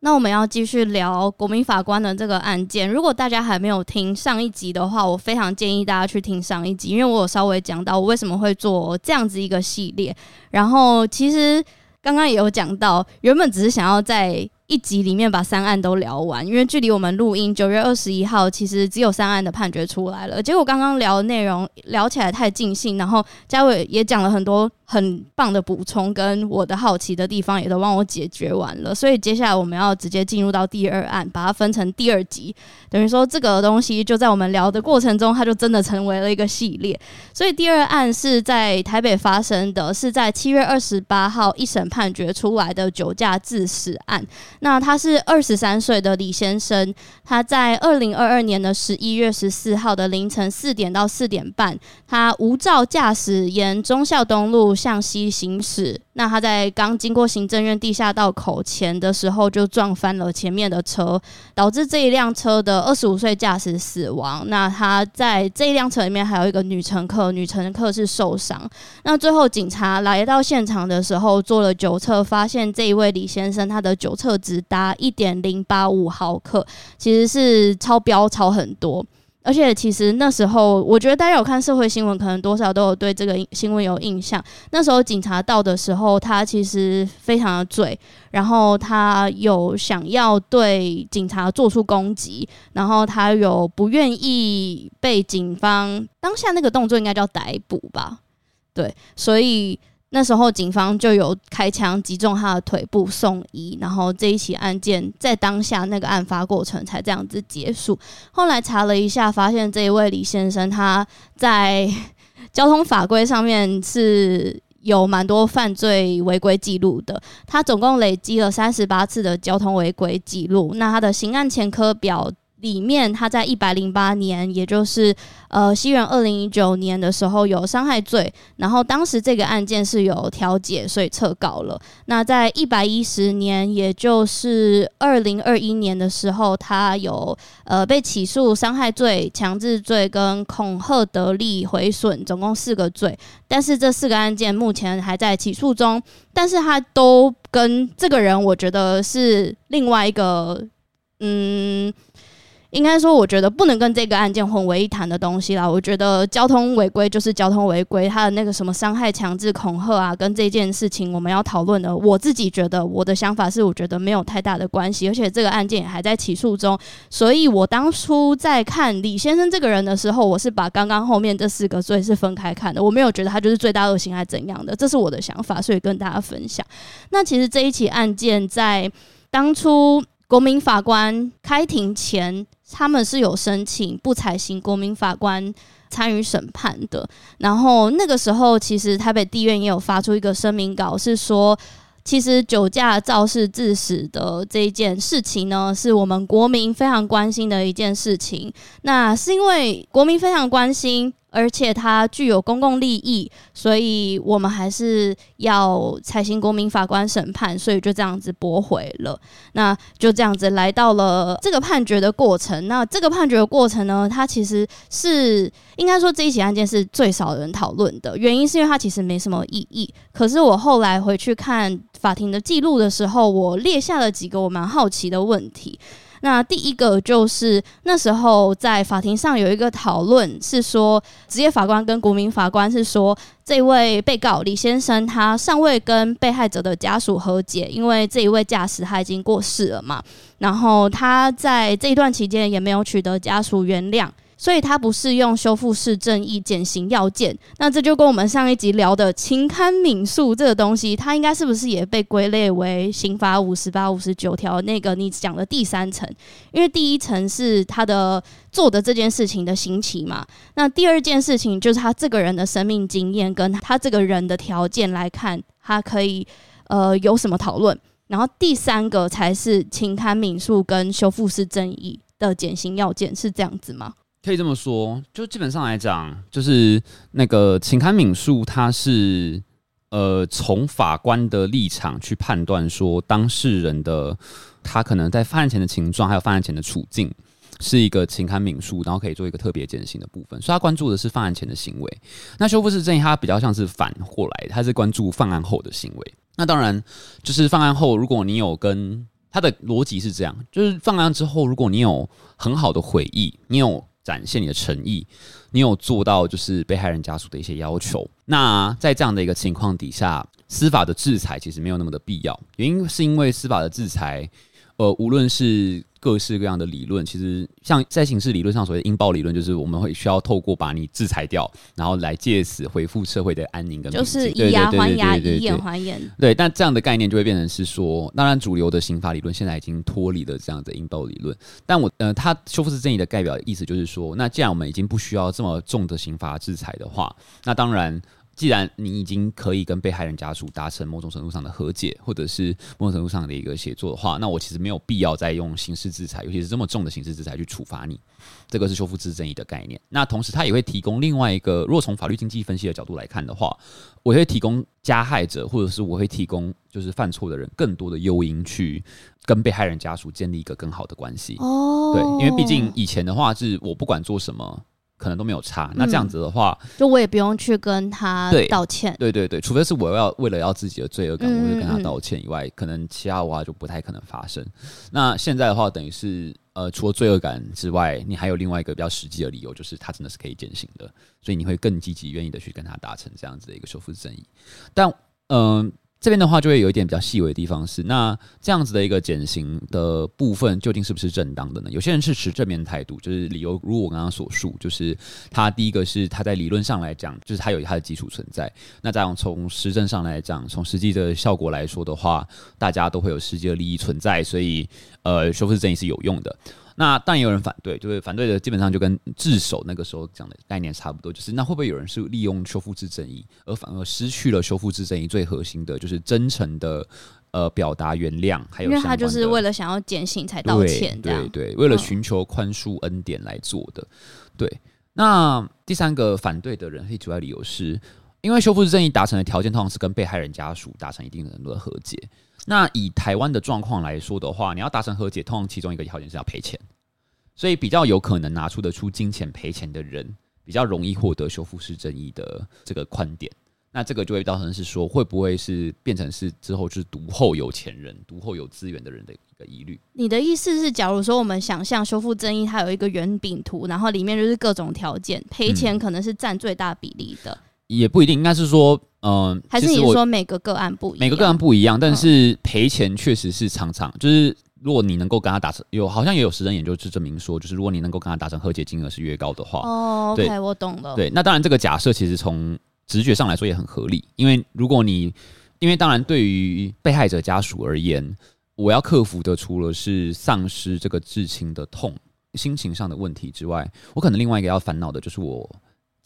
那我们要继续聊国民法官的这个案件。如果大家还没有听上一集的话，我非常建议大家去听上一集，因为我有稍微讲到我为什么会做这样子一个系列。然后其实刚刚也有讲到，原本只是想要在一集里面把三案都聊完，因为距离我们录音九月二十一号，其实只有三案的判决出来了。结果刚刚聊的内容聊起来太尽兴，然后嘉伟也讲了很多。很棒的补充，跟我的好奇的地方也都帮我解决完了，所以接下来我们要直接进入到第二案，把它分成第二集，等于说这个东西就在我们聊的过程中，它就真的成为了一个系列。所以第二案是在台北发生的，是在七月二十八号一审判决出来的酒驾致死案。那他是二十三岁的李先生，他在二零二二年的十一月十四号的凌晨四点到四点半，他无照驾驶沿忠孝东路。向西行驶，那他在刚经过行政院地下道口前的时候，就撞翻了前面的车，导致这一辆车的二十五岁驾驶死亡。那他在这一辆车里面还有一个女乘客，女乘客是受伤。那最后警察来到现场的时候，做了酒测，发现这一位李先生他的酒测值达一点零八五毫克，其实是超标超很多。而且其实那时候，我觉得大家有看社会新闻，可能多少都有对这个新闻有印象。那时候警察到的时候，他其实非常的醉，然后他有想要对警察做出攻击，然后他有不愿意被警方当下那个动作应该叫逮捕吧？对，所以。那时候警方就有开枪击中他的腿部送医，然后这一起案件在当下那个案发过程才这样子结束。后来查了一下，发现这一位李先生他在交通法规上面是有蛮多犯罪违规记录的，他总共累积了三十八次的交通违规记录。那他的刑案前科表。里面他在一百零八年，也就是呃西元二零一九年的时候有伤害罪，然后当时这个案件是有调解，所以撤稿了。那在一百一十年，也就是二零二一年的时候，他有呃被起诉伤害罪、强制罪跟恐吓得利毁损，总共四个罪。但是这四个案件目前还在起诉中，但是他都跟这个人，我觉得是另外一个嗯。应该说，我觉得不能跟这个案件混为一谈的东西啦。我觉得交通违规就是交通违规，他的那个什么伤害、强制、恐吓啊，跟这件事情我们要讨论的，我自己觉得我的想法是，我觉得没有太大的关系，而且这个案件也还在起诉中。所以我当初在看李先生这个人的时候，我是把刚刚后面这四个罪是分开看的，我没有觉得他就是罪大恶行还怎样的，这是我的想法，所以跟大家分享。那其实这一起案件在当初国民法官开庭前。他们是有申请不采行国民法官参与审判的，然后那个时候，其实台北地院也有发出一个声明稿，是说，其实酒驾肇事致死的这一件事情呢，是我们国民非常关心的一件事情。那是因为国民非常关心。而且它具有公共利益，所以我们还是要采行国民法官审判，所以就这样子驳回了。那就这样子来到了这个判决的过程。那这个判决的过程呢，它其实是应该说这一起案件是最少人讨论的，原因是因为它其实没什么意义。可是我后来回去看法庭的记录的时候，我列下了几个我蛮好奇的问题。那第一个就是那时候在法庭上有一个讨论，是说职业法官跟国民法官是说，这位被告李先生他尚未跟被害者的家属和解，因为这一位驾驶他已经过世了嘛，然后他在这一段期间也没有取得家属原谅。所以它不适用修复式正义减刑要件，那这就跟我们上一集聊的情堪悯恕这个东西，它应该是不是也被归类为刑法五十八、五十九条那个你讲的第三层？因为第一层是他的做的这件事情的刑期嘛，那第二件事情就是他这个人的生命经验跟他这个人的条件来看，他可以呃有什么讨论？然后第三个才是情堪民诉跟修复式正义的减刑要件，是这样子吗？可以这么说，就基本上来讲，就是那个情堪民诉，他是呃从法官的立场去判断说当事人的他可能在犯案前的情状，还有犯案前的处境。是一个情堪民诉，然后可以做一个特别减刑的部分，所以他关注的是犯案前的行为。那修复式正义，他比较像是反过来，他是关注犯案后的行为。那当然，就是犯案后，如果你有跟他的逻辑是这样，就是犯案之后，如果你有很好的悔意，你有展现你的诚意，你有做到就是被害人家属的一些要求，那在这样的一个情况底下，司法的制裁其实没有那么的必要。原因是因为司法的制裁，呃，无论是各式各样的理论，其实像在刑事理论上所谓的应报理论，就是我们会需要透过把你制裁掉，然后来借此恢复社会的安宁跟就是以牙还牙，以眼还眼。对，但这样的概念就会变成是说，当然主流的刑法理论现在已经脱离了这样的应报理论。但我呃，他修复式正义的代表意思就是说，那既然我们已经不需要这么重的刑罚制裁的话，那当然。既然你已经可以跟被害人家属达成某种程度上的和解，或者是某种程度上的一个协作的话，那我其实没有必要再用刑事制裁，尤其是这么重的刑事制裁去处罚你。这个是修复式正义的概念。那同时，他也会提供另外一个，如果从法律经济分析的角度来看的话，我会提供加害者，或者是我会提供就是犯错的人更多的诱因去跟被害人家属建立一个更好的关系。哦，对，因为毕竟以前的话是我不管做什么。可能都没有差，那这样子的话，嗯、就我也不用去跟他道歉。对对对，除非是我要为了要自己的罪恶感，我会跟他道歉以外，可能其他的话就不太可能发生。那现在的话，等于是呃，除了罪恶感之外，你还有另外一个比较实际的理由，就是他真的是可以减刑的，所以你会更积极愿意的去跟他达成这样子的一个修复式正义。但嗯。呃这边的话就会有一点比较细微的地方是，那这样子的一个减刑的部分究竟是不是正当的呢？有些人是持正面态度，就是理由如我刚刚所述，就是他第一个是他在理论上来讲，就是他有他的基础存在。那这样从实证上来讲，从实际的效果来说的话，大家都会有实际的利益存在，所以呃，修复式正义是有用的。那当然也有人反对，就是反对的基本上就跟自首那个时候讲的概念差不多，就是那会不会有人是利用修复式正义，而反而失去了修复式正义最核心的，就是真诚的呃表达原谅，还有因为他就是为了想要减刑才道歉，对对，为了寻求宽恕恩典来做的。对，那第三个反对的人，最主要理由是因为修复式正义达成的条件通常是跟被害人家属达成一定程度的和解。那以台湾的状况来说的话，你要达成和解，通常其中一个条件是要赔钱，所以比较有可能拿出得出金钱赔钱的人，比较容易获得修复式正义的这个宽点。那这个就会造成是说，会不会是变成是之后就是独后有钱人、独后有资源的人的一个疑虑？你的意思是，假如说我们想象修复正义，它有一个圆饼图，然后里面就是各种条件，赔钱可能是占最大比例的。嗯也不一定，应该是说，嗯、呃，还是你说每个个案不一样？每个个案不一样，但是赔钱确实是常常，就是如果你能够跟他达成，有好像也有实证研究是证明说，就是如果你能够跟他达成和解金额是越高的话，哦，OK，我懂了。对，那当然这个假设其实从直觉上来说也很合理，因为如果你，因为当然对于被害者家属而言，我要克服的除了是丧失这个至亲的痛、心情上的问题之外，我可能另外一个要烦恼的就是我。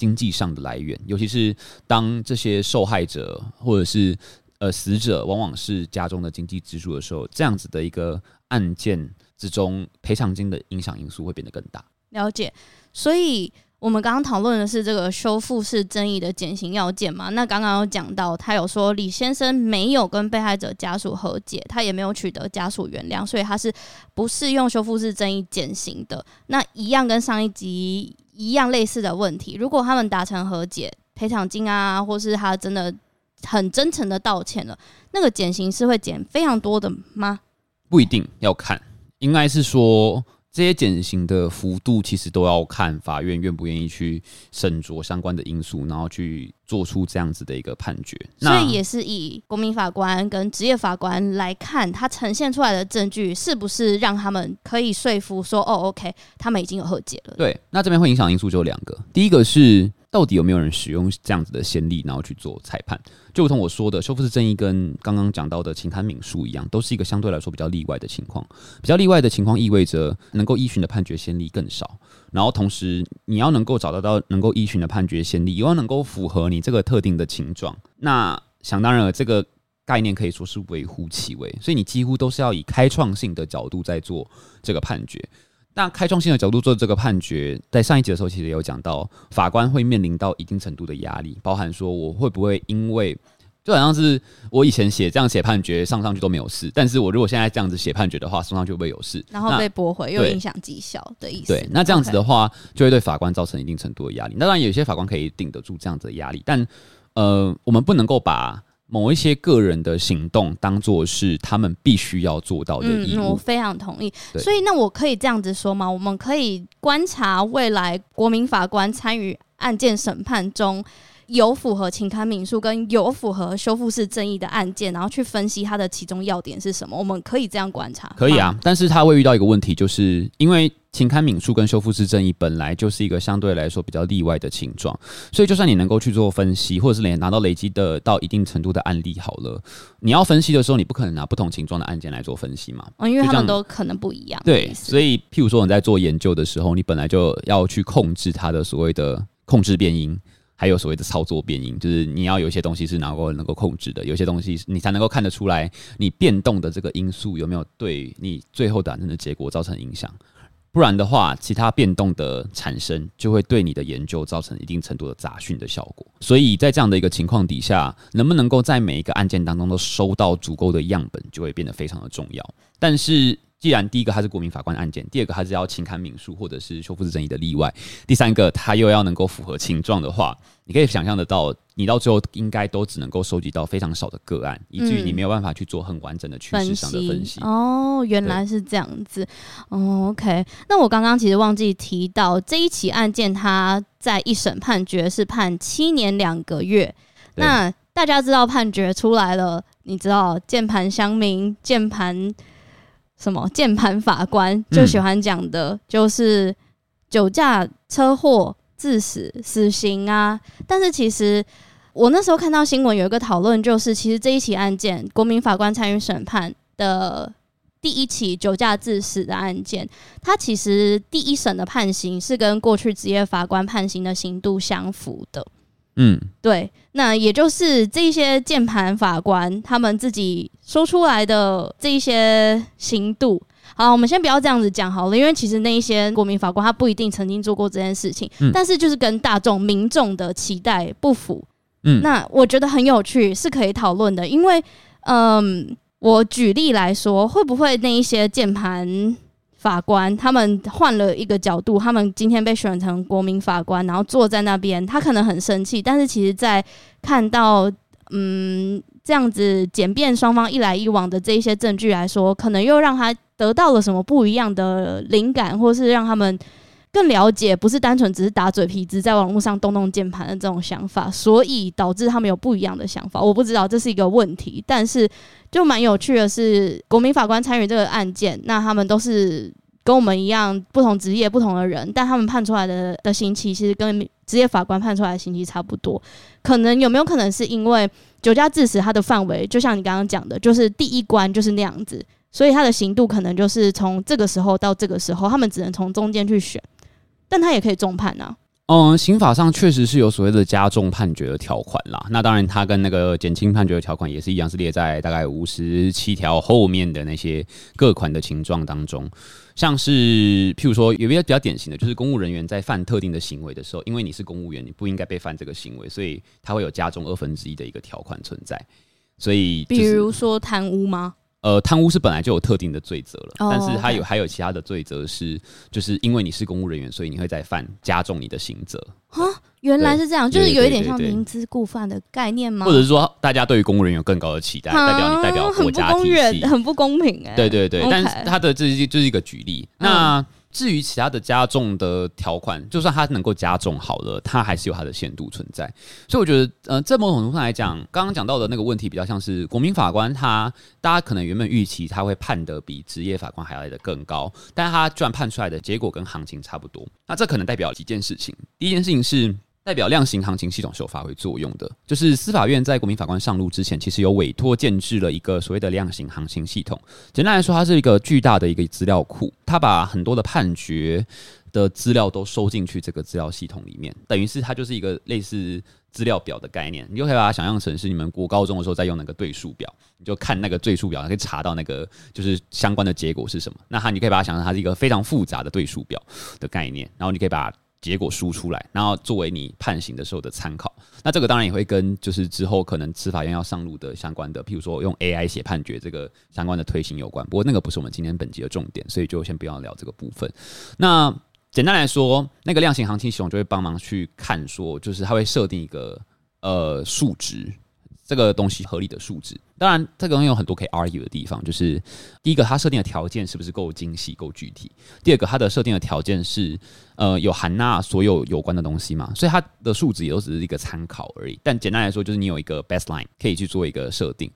经济上的来源，尤其是当这些受害者或者是呃死者往往是家中的经济支柱的时候，这样子的一个案件之中，赔偿金的影响因素会变得更大。了解，所以我们刚刚讨论的是这个修复式争议的减刑要件嘛？那刚刚有讲到，他有说李先生没有跟被害者家属和解，他也没有取得家属原谅，所以他是不适用修复式争议减刑的。那一样跟上一集。一样类似的问题，如果他们达成和解、赔偿金啊，或是他真的很真诚的道歉了，那个减刑是会减非常多的吗？不一定要看，应该是说。这些减刑的幅度其实都要看法院愿不愿意去审酌相关的因素，然后去做出这样子的一个判决。所以也是以国民法官跟职业法官来看，他呈现出来的证据是不是让他们可以说服说，哦，OK，他们已经有和解了。对，那这边会影响因素就有两个，第一个是。到底有没有人使用这样子的先例，然后去做裁判？就如同我说的，修复式正义跟刚刚讲到的情堪民诉一样，都是一个相对来说比较例外的情况。比较例外的情况意味着能够依循的判决先例更少，然后同时你要能够找得到能够依循的判决先例，又要能够符合你这个特定的情状。那想当然了，这个概念可以说是微乎其微，所以你几乎都是要以开创性的角度在做这个判决。那开创性的角度做这个判决，在上一集的时候其实也有讲到，法官会面临到一定程度的压力，包含说我会不会因为就好像是我以前写这样写判决上上去都没有事，但是我如果现在这样子写判决的话，送上去会不会有事？然后被驳回又影响绩效的意思。对，那这样子的话就会对法官造成一定程度的压力。那当然有些法官可以顶得住这样子的压力，但呃，我们不能够把。某一些个人的行动当做是他们必须要做到的义务。嗯，我非常同意。所以，那我可以这样子说吗？我们可以观察未来国民法官参与案件审判中。有符合情刊民诉跟有符合修复式正义的案件，然后去分析它的其中要点是什么，我们可以这样观察。可以啊，但是他会遇到一个问题，就是因为情刊民诉跟修复式正义本来就是一个相对来说比较例外的情状，所以就算你能够去做分析，或者是连拿到累积的到一定程度的案例好了，你要分析的时候，你不可能拿不同情状的案件来做分析嘛？嗯，因为他们都可能不一样。对，所以譬如说你在做研究的时候，你本来就要去控制它的所谓的控制变因。还有所谓的操作变因，就是你要有一些东西是能够能够控制的，有些东西你才能够看得出来，你变动的这个因素有没有对你最后产生的结果造成影响。不然的话，其他变动的产生就会对你的研究造成一定程度的杂讯的效果。所以在这样的一个情况底下，能不能够在每一个案件当中都收到足够的样本，就会变得非常的重要。但是，既然第一个它是国民法官案件，第二个它是要情堪民诉或者是修复式正义的例外，第三个它又要能够符合情状的话，你可以想象得到，你到最后应该都只能够收集到非常少的个案，以至于你没有办法去做很完整的趋势上的分析。分析哦，原来是这样子。哦，OK。那我刚刚其实忘记提到这一起案件，它在一审判决是判七年两个月。那大家知道判决出来了，你知道键盘乡民键盘。什么键盘法官就喜欢讲的，就是酒驾、车祸、致死、死刑啊。但是其实我那时候看到新闻有一个讨论，就是其实这一起案件，国民法官参与审判的第一起酒驾致死的案件，它其实第一审的判刑是跟过去职业法官判刑的刑度相符的。嗯，对，那也就是这些键盘法官他们自己说出来的这一些刑度。好，我们先不要这样子讲好了，因为其实那一些国民法官他不一定曾经做过这件事情，嗯、但是就是跟大众民众的期待不符。嗯，那我觉得很有趣，是可以讨论的，因为，嗯，我举例来说，会不会那一些键盘？法官他们换了一个角度，他们今天被选成国民法官，然后坐在那边，他可能很生气，但是其实，在看到嗯这样子简便双方一来一往的这一些证据来说，可能又让他得到了什么不一样的灵感，或是让他们更了解，不是单纯只是打嘴皮子，在网络上动动键盘的这种想法，所以导致他们有不一样的想法。我不知道这是一个问题，但是。就蛮有趣的是，国民法官参与这个案件，那他们都是跟我们一样不同职业、不同的人，但他们判出来的的刑期其实跟职业法官判出来的刑期差不多。可能有没有可能是因为酒驾致死，它的范围就像你刚刚讲的，就是第一关就是那样子，所以他的刑度可能就是从这个时候到这个时候，他们只能从中间去选，但他也可以重判啊。嗯，刑法上确实是有所谓的加重判决的条款啦。那当然，它跟那个减轻判决的条款也是一样，是列在大概五十七条后面的那些各款的情状当中。像是譬如说，有一个比较典型的，就是公务人员在犯特定的行为的时候，因为你是公务员，你不应该被犯这个行为，所以它会有加重二分之一的一个条款存在。所以，比如说贪污吗？呃，贪污是本来就有特定的罪责了，但是它有还有其他的罪责是，就是因为你是公务人员，所以你会再犯加重你的刑责。啊，原来是这样，就是有一点像明知故犯的概念吗？或者是说，大家对于公务人员有更高的期待，代表你代表国家体系，很不公平哎。对对对，但是他的这是就是一个举例，那。至于其他的加重的条款，就算它能够加重好了，它还是有它的限度存在。所以我觉得，呃，在某种程度上来讲，刚刚讲到的那个问题比较像是国民法官他，大家可能原本预期他会判得比职业法官还要来得更高，但是他居然判出来的结果跟行情差不多。那这可能代表几件事情。第一件事情是。代表量刑行情系统是有发挥作用的，就是司法院在国民法官上路之前，其实有委托建置了一个所谓的量刑行情系统。简单来说，它是一个巨大的一个资料库，它把很多的判决的资料都收进去这个资料系统里面，等于是它就是一个类似资料表的概念，你就可以把它想象成是你们国高中的时候在用那个对数表，你就看那个对数表，可以查到那个就是相关的结果是什么。那它你可以把它想象它是一个非常复杂的对数表的概念，然后你可以把结果输出来，然后作为你判刑的时候的参考。那这个当然也会跟就是之后可能司法院要上路的相关的，譬如说用 AI 写判决这个相关的推行有关。不过那个不是我们今天本集的重点，所以就先不要聊这个部分。那简单来说，那个量刑行情系统就会帮忙去看说，就是它会设定一个呃数值。这个东西合理的数值，当然这个东西有很多可以 argue 的地方。就是第一个，它设定的条件是不是够精细、够具体？第二个，它的设定的条件是呃有含纳所有有关的东西嘛？所以它的数值也都只是一个参考而已。但简单来说，就是你有一个 baseline 可以去做一个设定。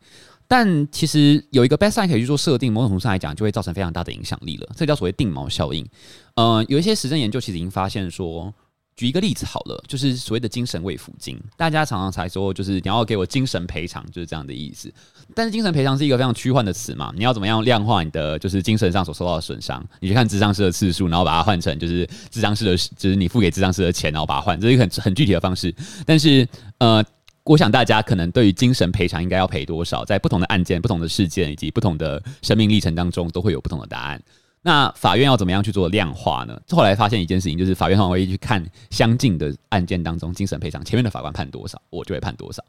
但其实有一个 baseline 可以去做设定，某种程度上来讲，就会造成非常大的影响力了。这叫所谓定锚效应。呃，有一些实证研究其实已经发现说。举一个例子好了，就是所谓的精神慰抚金，大家常常才说，就是你要给我精神赔偿，就是这样的意思。但是精神赔偿是一个非常虚幻的词嘛，你要怎么样量化你的就是精神上所受到的损伤？你去看智商师的次数，然后把它换成就是智商师的，就是你付给智商师的钱，然后把它换，这是一个很很具体的方式。但是呃，我想大家可能对于精神赔偿应该要赔多少，在不同的案件、不同的事件以及不同的生命历程当中，都会有不同的答案。那法院要怎么样去做量化呢？后来发现一件事情，就是法院通常会去看相近的案件当中精神赔偿，前面的法官判多少，我就会判多少。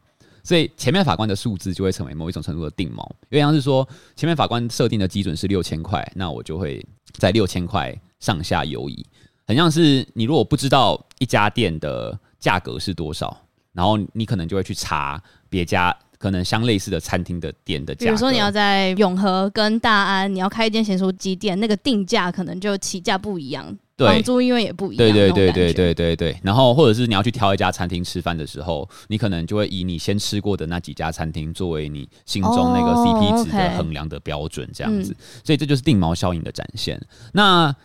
所以前面法官的数字就会成为某一种程度的定锚。因为像是说，前面法官设定的基准是六千块，那我就会在六千块上下游移。很像是你如果不知道一家店的价格是多少，然后你可能就会去查别家。可能相类似的餐厅的店的比如说你要在永和跟大安，你要开一间咸酥鸡店，那个定价可能就起价不一样，房租因为也不一样，对对对对对对对。然后或者是你要去挑一家餐厅吃饭的时候，你可能就会以你先吃过的那几家餐厅作为你心中那个 CP 值的衡量的标准，这样子。Oh. 所以这就是定毛效应的展现。那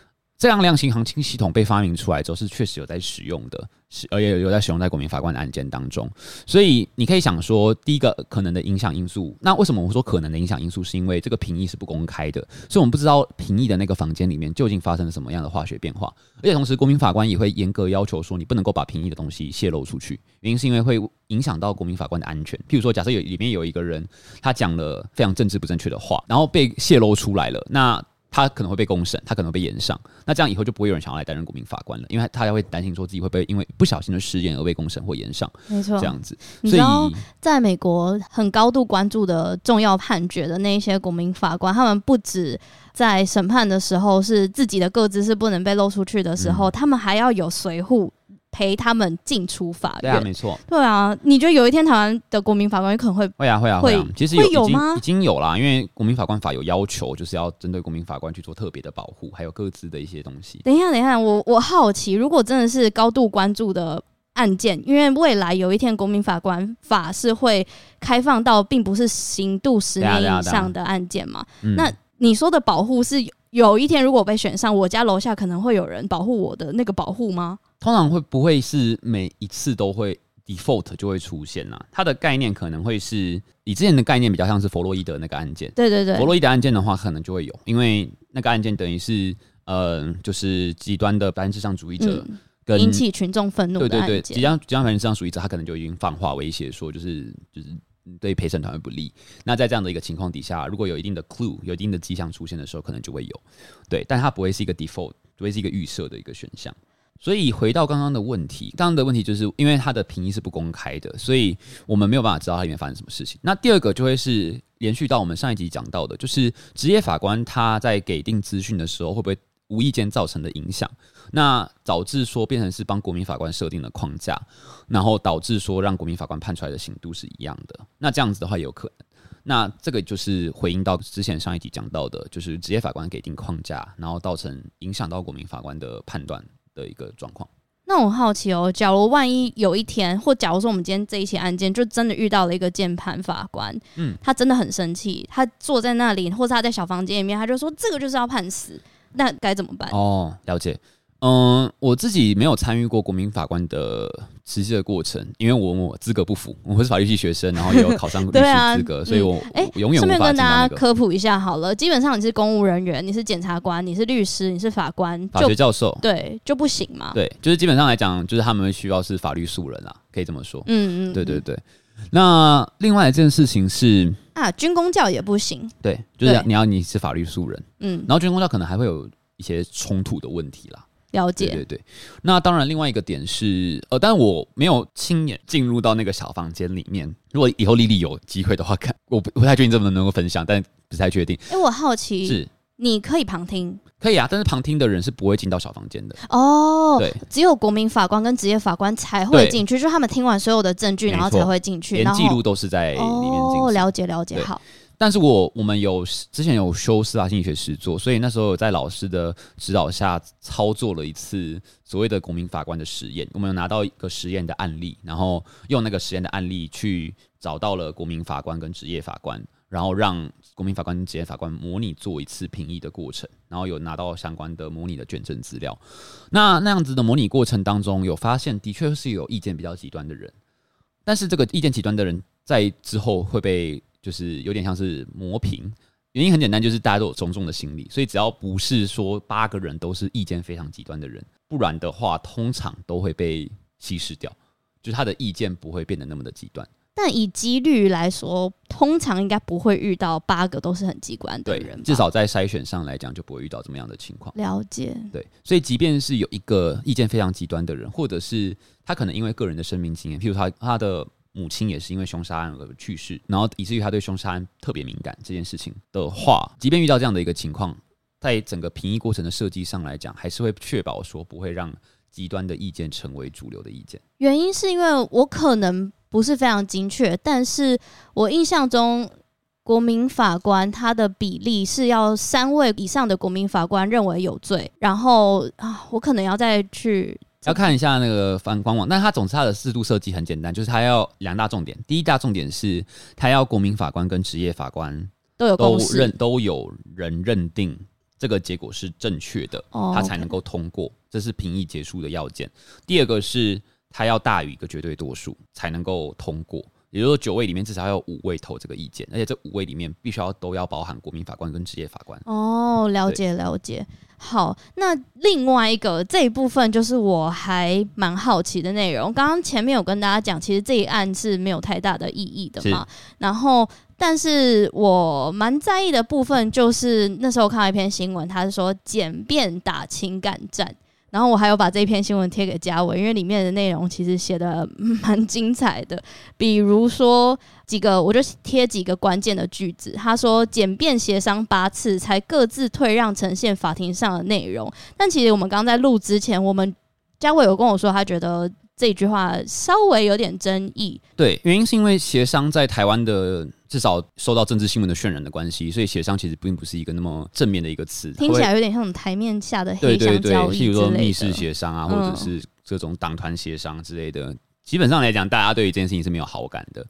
这样量刑行情系统被发明出来之后，是确实有在使用的，是而且有有在使用在国民法官的案件当中。所以你可以想说，第一个可能的影响因素，那为什么我说可能的影响因素，是因为这个评议是不公开的，所以我们不知道评议的那个房间里面究竟发生了什么样的化学变化。而且同时，国民法官也会严格要求说，你不能够把评议的东西泄露出去，原因是因为会影响到国民法官的安全。譬如说，假设有里面有一个人，他讲了非常政治不正确的话，然后被泄露出来了，那。他可能会被公审，他可能会被延上，那这样以后就不会有人想要来担任国民法官了，因为他会担心说自己会不会因为不小心的失言而被公审或延上。没错，这样子。你知道，在美国很高度关注的重要判决的那一些国民法官，他们不止在审判的时候是自己的个资是不能被露出去的时候，嗯、他们还要有随扈。陪他们进出法院，对啊，没错，对啊。你觉得有一天台湾的国民法官有可能会会啊会啊会啊？其实有，吗？已经，已经有啦，因为国民法官法有要求，就是要针对国民法官去做特别的保护，还有各自的一些东西。等一下，等一下，我我好奇，如果真的是高度关注的案件，因为未来有一天国民法官法是会开放到并不是刑度十年以上的案件嘛？那你说的保护是有一天如果被选上，我家楼下可能会有人保护我的那个保护吗？通常会不会是每一次都会 default 就会出现呢、啊？它的概念可能会是你之前的概念比较像是弗洛伊德那个案件。对对对，弗洛伊德案件的话，可能就会有，因为那个案件等于是呃，就是极端的白人至上主义者跟、嗯、引起群众愤怒的。对对对，极端极端白人至上主义者，他可能就已经放话威胁说，就是就是对陪审团会不利。那在这样的一个情况底下，如果有一定的 clue，有一定的迹象出现的时候，可能就会有。对，但它不会是一个 default，不会是一个预设的一个选项。所以回到刚刚的问题，刚刚的问题就是因为他的评议是不公开的，所以我们没有办法知道它里面发生什么事情。那第二个就会是连续到我们上一集讲到的，就是职业法官他在给定资讯的时候，会不会无意间造成的影响，那导致说变成是帮国民法官设定的框架，然后导致说让国民法官判出来的刑度是一样的。那这样子的话也有可能。那这个就是回应到之前上一集讲到的，就是职业法官给定框架，然后造成影响到国民法官的判断的一个状况。那我好奇哦，假如万一有一天，或假如说我们今天这一起案件就真的遇到了一个键盘法官，嗯，他真的很生气，他坐在那里，或者他在小房间里面，他就说这个就是要判死，那该怎么办？哦，了解。嗯，我自己没有参与过国民法官的实际的过程，因为我我资格不符，我是法律系学生，然后也有考上律师 资格，啊、所以我哎。顺便跟大家科普一下好了，基本上你是公务人员，你是检察官，你是律师，你是法官，法学教授，对，就不行嘛。对，就是基本上来讲，就是他们需要是法律素人啊，可以这么说。嗯嗯，对对对。那另外一件事情是啊，军工教也不行。对，就是你要你是法律素人，嗯，然后军工教可能还会有一些冲突的问题啦。了解，对对对。那当然，另外一个点是，呃，但我没有亲眼进入到那个小房间里面。如果以后丽丽有机会的话，看我不不太确定这么能够分享，但不太确定。哎、欸，我好奇，是你可以旁听，可以啊，但是旁听的人是不会进到小房间的哦。对，只有国民法官跟职业法官才会进去，就是他们听完所有的证据，然后才会进去，连记录都是在里面。哦，了解了解，好。但是我我们有之前有修司法心理学实作，所以那时候有在老师的指导下操作了一次所谓的国民法官的实验。我们有拿到一个实验的案例，然后用那个实验的案例去找到了国民法官跟职业法官，然后让国民法官跟职业法官模拟做一次评议的过程，然后有拿到相关的模拟的卷证资料。那那样子的模拟过程。当中，有发现的确是有意见比较极端的人，但是这个意见极端的人在之后会被。就是有点像是磨平，原因很简单，就是大家都有种种的心理，所以只要不是说八个人都是意见非常极端的人，不然的话，通常都会被稀释掉，就是他的意见不会变得那么的极端。但以几率来说，通常应该不会遇到八个都是很极端的人，至少在筛选上来讲就不会遇到这么样的情况。了解，对，所以即便是有一个意见非常极端的人，或者是他可能因为个人的生命经验，譬如他他的。母亲也是因为凶杀案而去世，然后以至于他对凶杀案特别敏感这件事情的话，即便遇到这样的一个情况，在整个评议过程的设计上来讲，还是会确保说不会让极端的意见成为主流的意见。原因是因为我可能不是非常精确，但是我印象中国民法官他的比例是要三位以上的国民法官认为有罪，然后啊，我可能要再去。要看一下那个反官网，但它总之它的制度设计很简单，就是它要两大重点。第一大重点是，它要国民法官跟职业法官都有都认都有人认定这个结果是正确的，它才能够通过，这是评议结束的要件。第二个是，它要大于一个绝对多数才能够通过。也就是说，九位里面至少要有五位投这个意见，而且这五位里面必须要都要包含国民法官跟职业法官。哦，了解了解。好，那另外一个这一部分就是我还蛮好奇的内容。刚刚前面有跟大家讲，其实这一案是没有太大的意义的嘛。然后，但是我蛮在意的部分就是那时候看到一篇新闻，他是说简便打情感战。然后我还有把这篇新闻贴给嘉伟，因为里面的内容其实写的 蛮精彩的。比如说几个，我就贴几个关键的句子。他说，简便协商八次才各自退让呈现法庭上的内容。但其实我们刚在录之前，我们嘉伟有跟我说，他觉得。这句话稍微有点争议，对，原因是因为协商在台湾的至少受到政治新闻的渲染的关系，所以协商其实并不是一个那么正面的一个词，听起来有点像台面下的黑箱交易之类的，譬如说密室协商啊，或者是这种党团协商之类的，嗯、基本上来讲，大家对于这件事情是没有好感的，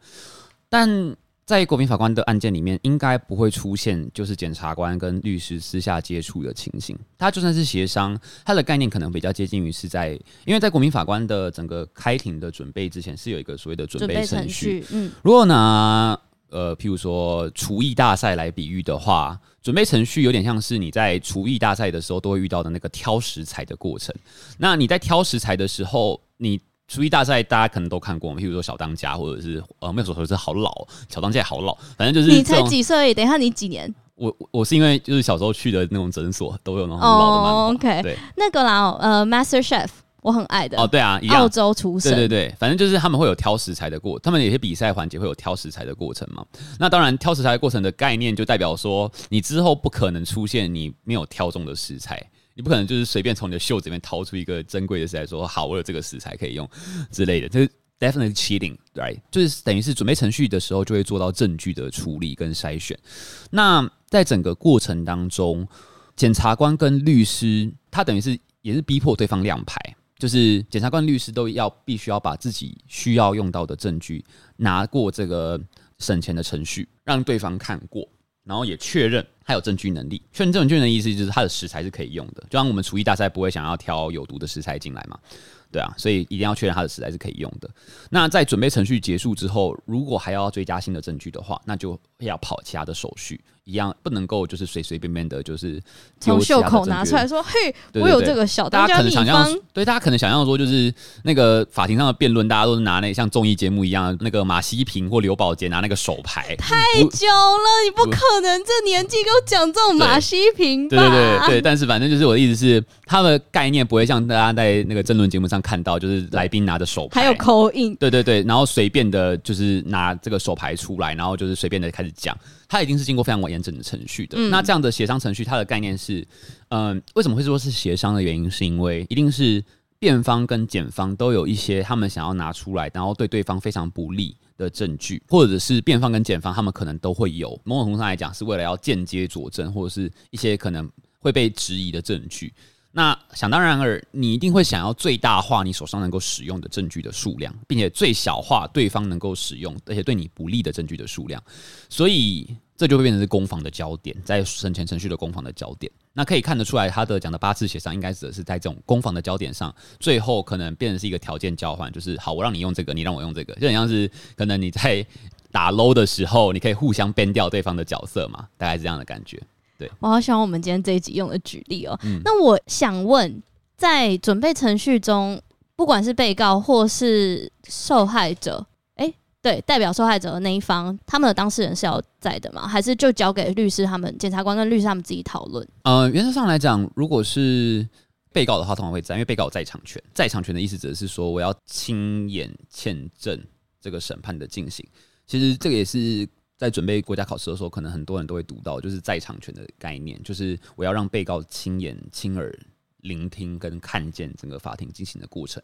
但。在国民法官的案件里面，应该不会出现就是检察官跟律师私下接触的情形。他就算是协商，他的概念可能比较接近于是在，因为在国民法官的整个开庭的准备之前，是有一个所谓的准备程序。嗯，如果拿呃，譬如说厨艺大赛来比喻的话，准备程序有点像是你在厨艺大赛的时候都会遇到的那个挑食材的过程。那你在挑食材的时候，你厨艺大赛大家可能都看过，譬如说小当家，或者是呃，没有说说是好老，小当家也好老，反正就是你才几岁？等一下你几年？我我是因为就是小时候去的那种诊所都有那种很老的漫画。Oh, OK，对，那个啦，呃，Master Chef 我很爱的。哦，对啊，一样，澳洲厨神。对对对，反正就是他们会有挑食材的过，他们有些比赛环节会有挑食材的过程嘛。那当然，挑食材的过程的概念就代表说，你之后不可能出现你没有挑中的食材。你不可能就是随便从你的袖子里面掏出一个珍贵的食材，说好，我有这个食材可以用之类的，这是 definitely cheating，right？就是等于是准备程序的时候就会做到证据的处理跟筛选。那在整个过程当中，检察官跟律师他等于是也是逼迫对方亮牌，就是检察官、律师都要必须要把自己需要用到的证据拿过这个审前的程序，让对方看过。然后也确认它有证据能力。确认证据的意思就是它的食材是可以用的，就像我们厨艺大赛不会想要挑有毒的食材进来嘛。对啊，所以一定要确认它的食材是可以用的。那在准备程序结束之后，如果还要追加新的证据的话，那就要跑其他的手续，一样不能够就是随随便便的，就是从袖口拿出来说：“嘿，我有这个小当家秘方。”大家可能想象，对，大家可能想象说，就是那个法庭上的辩论，大家都是拿那个像综艺节目一样，那个马西平或刘宝杰拿那个手牌。太久了，你不可能这年纪给我讲这种马西平吧？对对对对，但是反正就是我的意思是，他的概念不会像大家在那个争论节目上。看到就是来宾拿着手牌，还有口音，对对对，然后随便的就是拿这个手牌出来，然后就是随便的开始讲，他已经是经过非常完整的程序的。嗯、那这样的协商程序，它的概念是，嗯、呃，为什么会说是协商的原因，是因为一定是辩方跟检方都有一些他们想要拿出来，然后对对方非常不利的证据，或者是辩方跟检方他们可能都会有某种程度上来讲，是为了要间接佐证，或者是一些可能会被质疑的证据。那想当然尔，你一定会想要最大化你手上能够使用的证据的数量，并且最小化对方能够使用而且对你不利的证据的数量，所以这就会变成是攻防的焦点，在审前程序的攻防的焦点。那可以看得出来，他的讲的八次协商应该指的是在这种攻防的焦点上，最后可能变成是一个条件交换，就是好，我让你用这个，你让我用这个，就很像是可能你在打 low 的时候，你可以互相 ban 掉对方的角色嘛，大概是这样的感觉。对我好喜欢我们今天这一集用的举例哦。嗯、那我想问，在准备程序中，不管是被告或是受害者，对，代表受害者的那一方，他们的当事人是要在的吗？还是就交给律师他们、检察官跟律师他们自己讨论？呃，原则上来讲，如果是被告的话，通常会在，因为被告有在场权。在场权的意思指的是说，我要亲眼见证这个审判的进行。其实这个也是。在准备国家考试的时候，可能很多人都会读到，就是在场权的概念，就是我要让被告亲眼、亲耳聆听跟看见整个法庭进行的过程，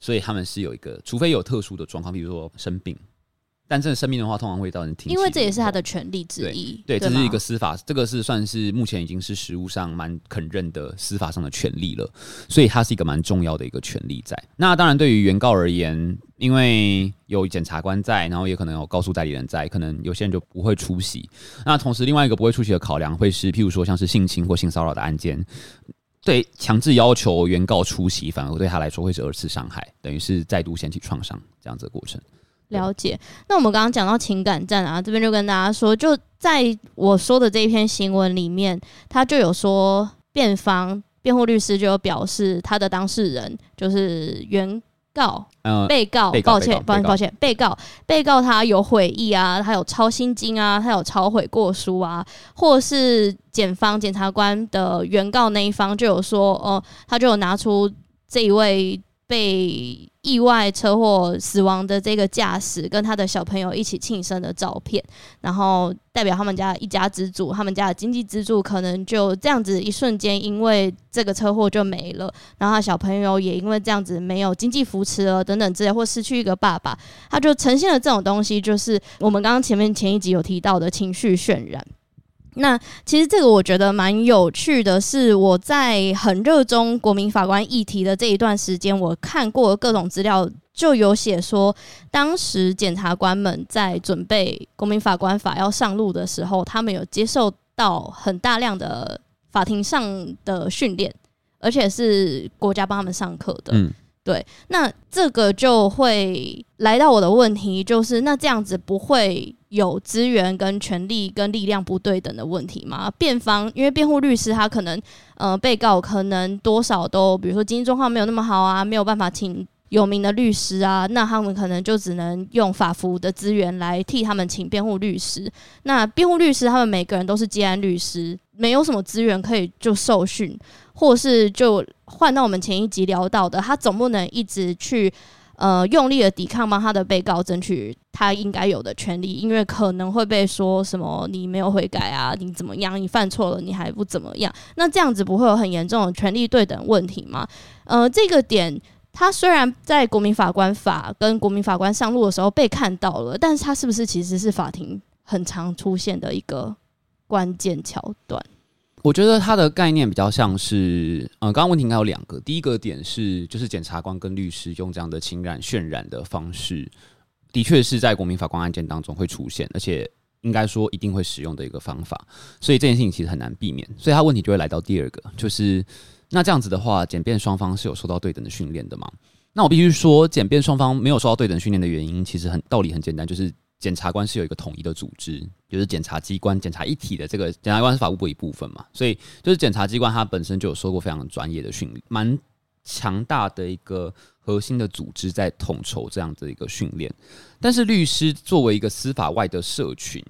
所以他们是有一个，除非有特殊的状况，比如说生病。但这个生病的话，通常会造成停。因为这也是他的权利之一。对，对，这是一个司法，这个是算是目前已经是实务上蛮肯认的司法上的权利了，所以它是一个蛮重要的一个权利在。那当然，对于原告而言，因为有检察官在，然后也可能有告诉代理人在，可能有些人就不会出席。那同时，另外一个不会出席的考量会是，譬如说像是性侵或性骚扰的案件，对，强制要求原告出席，反而对他来说会是二次伤害，等于是再度掀起创伤这样子的过程。了解，那我们刚刚讲到情感战啊，这边就跟大家说，就在我说的这一篇新闻里面，他就有说，辩方辩护律师就有表示，他的当事人就是原告，呃、被告，抱歉，抱歉，抱歉，被告，被告他有悔意啊，他有抄心经啊，他有抄悔过书啊，或是检方检察官的原告那一方就有说，哦、呃，他就有拿出这一位。被意外车祸死亡的这个驾驶跟他的小朋友一起庆生的照片，然后代表他们家一家之主，他们家的经济支柱可能就这样子一瞬间因为这个车祸就没了，然后他小朋友也因为这样子没有经济扶持了等等之类，或失去一个爸爸，他就呈现了这种东西，就是我们刚刚前面前一集有提到的情绪渲染。那其实这个我觉得蛮有趣的，是我在很热衷国民法官议题的这一段时间，我看过各种资料，就有写说，当时检察官们在准备国民法官法要上路的时候，他们有接受到很大量的法庭上的训练，而且是国家帮他们上课的。对。那这个就会来到我的问题，就是那这样子不会。有资源跟权力跟力量不对等的问题吗？辩方因为辩护律师他可能呃被告可能多少都比如说经济状况没有那么好啊，没有办法请有名的律师啊，那他们可能就只能用法服的资源来替他们请辩护律师。那辩护律师他们每个人都是接案律师，没有什么资源可以就受训，或是就换到我们前一集聊到的，他总不能一直去。呃，用力的抵抗，帮他的被告争取他应该有的权利，因为可能会被说什么你没有悔改啊，你怎么样？你犯错了，你还不怎么样？那这样子不会有很严重的权利对等问题吗？呃，这个点，他虽然在国民法官法跟国民法官上路的时候被看到了，但是他是不是其实是法庭很常出现的一个关键桥段？我觉得它的概念比较像是，呃，刚刚问题应该有两个。第一个点是，就是检察官跟律师用这样的情感渲染的方式，的确是在国民法官案件当中会出现，而且应该说一定会使用的一个方法，所以这件事情其实很难避免。所以他问题就会来到第二个，就是那这样子的话，检辩双方是有受到对等的训练的吗？那我必须说，检辩双方没有受到对等训练的原因，其实很道理很简单，就是检察官是有一个统一的组织，就是检察机关、检察一体的这个检察官是法务部一部分嘛，所以就是检察机关它本身就有受过非常专业的训练，蛮强大的一个。核心的组织在统筹这样的一个训练，但是律师作为一个司法外的社群，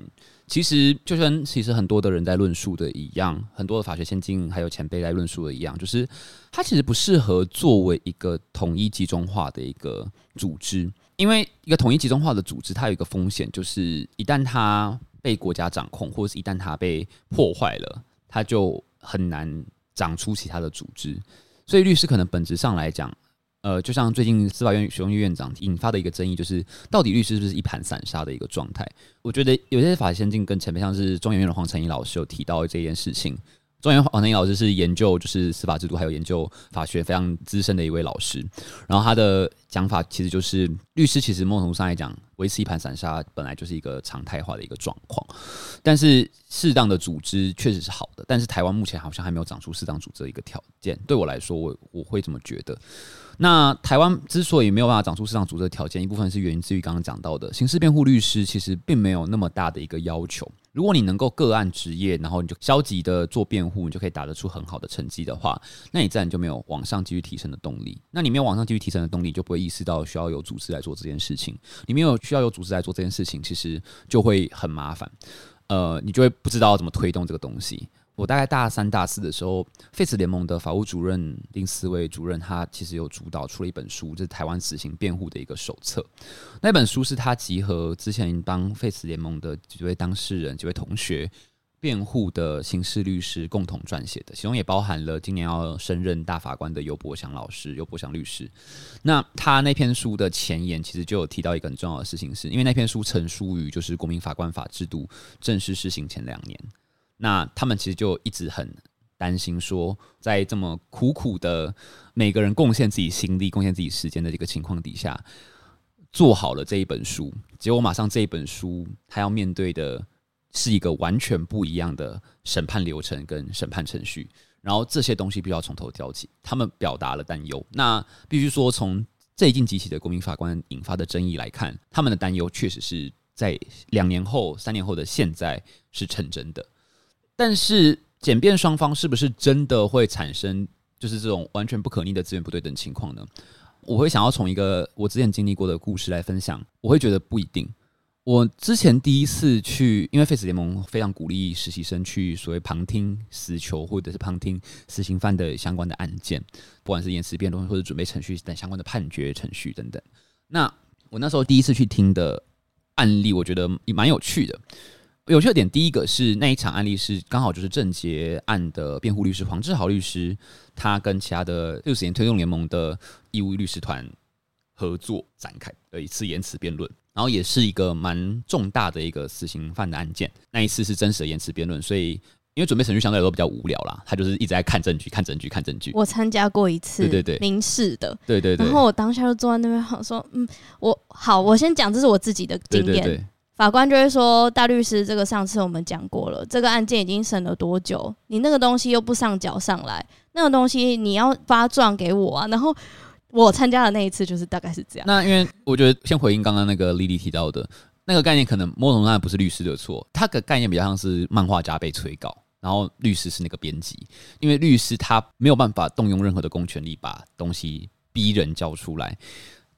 其实就像其实很多的人在论述的一样，很多的法学先进还有前辈在论述的一样，就是它其实不适合作为一个统一集中化的一个组织，因为一个统一集中化的组织，它有一个风险，就是一旦它被国家掌控，或者是一旦它被破坏了，它就很难长出其他的组织，所以律师可能本质上来讲。呃，就像最近司法院许宗岳院长引发的一个争议，就是到底律师是不是一盘散沙的一个状态？我觉得有些法先进跟前面像是中研院的黄成义老师有提到这件事情。中原黄天一老师是研究就是司法制度还有研究法学非常资深的一位老师，然后他的讲法其实就是律师其实某种程度上来讲维持一盘散沙本来就是一个常态化的一个状况，但是适当的组织确实是好的，但是台湾目前好像还没有长出适当组织的一个条件。对我来说，我我会这么觉得。那台湾之所以没有办法长出市场组织的条件，一部分是源自于刚刚讲到的，刑事辩护律师其实并没有那么大的一个要求。如果你能够个案执业，然后你就消极的做辩护，你就可以打得出很好的成绩的话，那你自然就没有往上继续提升的动力。那你没有往上继续提升的动力，就不会意识到需要有组织来做这件事情。你没有需要有组织来做这件事情，其实就会很麻烦。呃，你就会不知道怎么推动这个东西。我大概大三、大四的时候，费茨联盟的法务主任林思维主任，他其实有主导出了一本书，就是台湾死刑辩护的一个手册。那本书是他集合之前帮费茨联盟的几位当事人、几位同学辩护的刑事律师共同撰写的，其中也包含了今年要升任大法官的尤伯祥老师、尤伯祥律师。那他那篇书的前言其实就有提到一个很重要的事情是，是因为那篇书成书于就是国民法官法制度正式施行前两年。那他们其实就一直很担心，说在这么苦苦的每个人贡献自己心力、贡献自己时间的这个情况底下，做好了这一本书，结果马上这一本书他要面对的是一个完全不一样的审判流程跟审判程序，然后这些东西必须要从头教起。他们表达了担忧，那必须说从最近几起的国民法官引发的争议来看，他们的担忧确实是在两年后、三年后的现在是成真的。但是检辩双方是不是真的会产生就是这种完全不可逆的资源不对等情况呢？我会想要从一个我之前经历过的故事来分享，我会觉得不一定。我之前第一次去，因为废死联盟非常鼓励实习生去所谓旁听死囚或者是旁听死刑犯的相关的案件，不管是言辞辩论或者准备程序等相关的判决程序等等。那我那时候第一次去听的案例，我觉得也蛮有趣的。有趣的点，第一个是那一场案例是刚好就是郑捷案的辩护律师黄志豪律师，他跟其他的六十年推动联盟的义务律师团合作展开的一次言辞辩论，然后也是一个蛮重大的一个死刑犯的案件。那一次是真实的言词辩论，所以因为准备程序相对来说比较无聊啦，他就是一直在看证据、看证据、看证据。我参加过一次，对对对，民事的，对对对。然后我当下就坐在那边，好说，嗯，我好，我先讲，这是我自己的经验。法官就会说：“大律师，这个上次我们讲过了，这个案件已经审了多久？你那个东西又不上缴上来，那个东西你要发状给我啊。”然后我参加的那一次就是大概是这样。那因为我觉得先回应刚刚那个莉莉提到的那个概念，可能某种程度上不是律师的错，他的概念比较像是漫画家被催稿，然后律师是那个编辑，因为律师他没有办法动用任何的公权力把东西逼人交出来。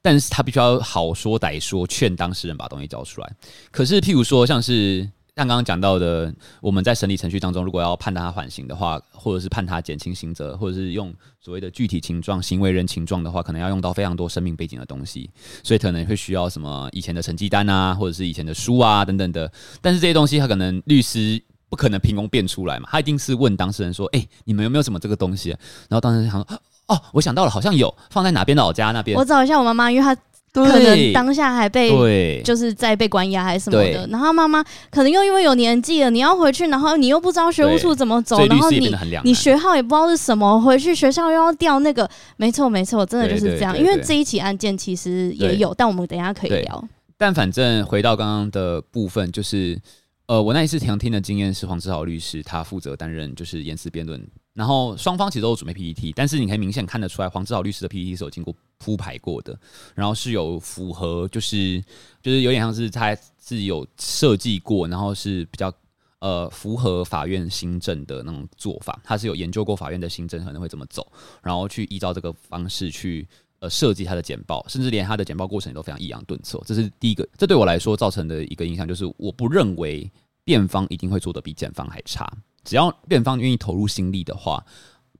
但是他必须要好说歹说，劝当事人把东西交出来。可是，譬如说，像是像刚刚讲到的，我们在审理程序当中，如果要判他缓刑的话，或者是判他减轻刑责，或者是用所谓的具体情状、行为人情状的话，可能要用到非常多生命背景的东西，所以可能会需要什么以前的成绩单啊，或者是以前的书啊等等的。但是这些东西，他可能律师不可能凭空变出来嘛，他一定是问当事人说：“哎、你们有没有什么这个东西？”然后当事人想说。哦，我想到了，好像有放在哪边老家那边。我找一下我妈妈，因为她可能当下还被，就是在被关押还是什么的。然后妈妈可能又因为有年纪了，你要回去，然后你又不知道学务处怎么走，然后你你学号也不知道是什么，回去学校又要调那个。没错没错，真的就是这样。因为这一起案件其实也有，但我们等一下可以聊。但反正回到刚刚的部分，就是。呃，我那一次听听的经验是黄志豪律师，他负责担任就是言辞辩论，然后双方其实都有准备 PPT，但是你可以明显看得出来，黄志豪律师的 PPT 是有经过铺排过的，然后是有符合，就是就是有点像是他是有设计过，然后是比较呃符合法院新政的那种做法，他是有研究过法院的新政可能会怎么走，然后去依照这个方式去。呃，设计他的简报，甚至连他的简报过程也都非常抑扬顿挫，这是第一个。这对我来说造成的一个影响就是，我不认为辩方一定会做的比检方还差。只要辩方愿意投入心力的话，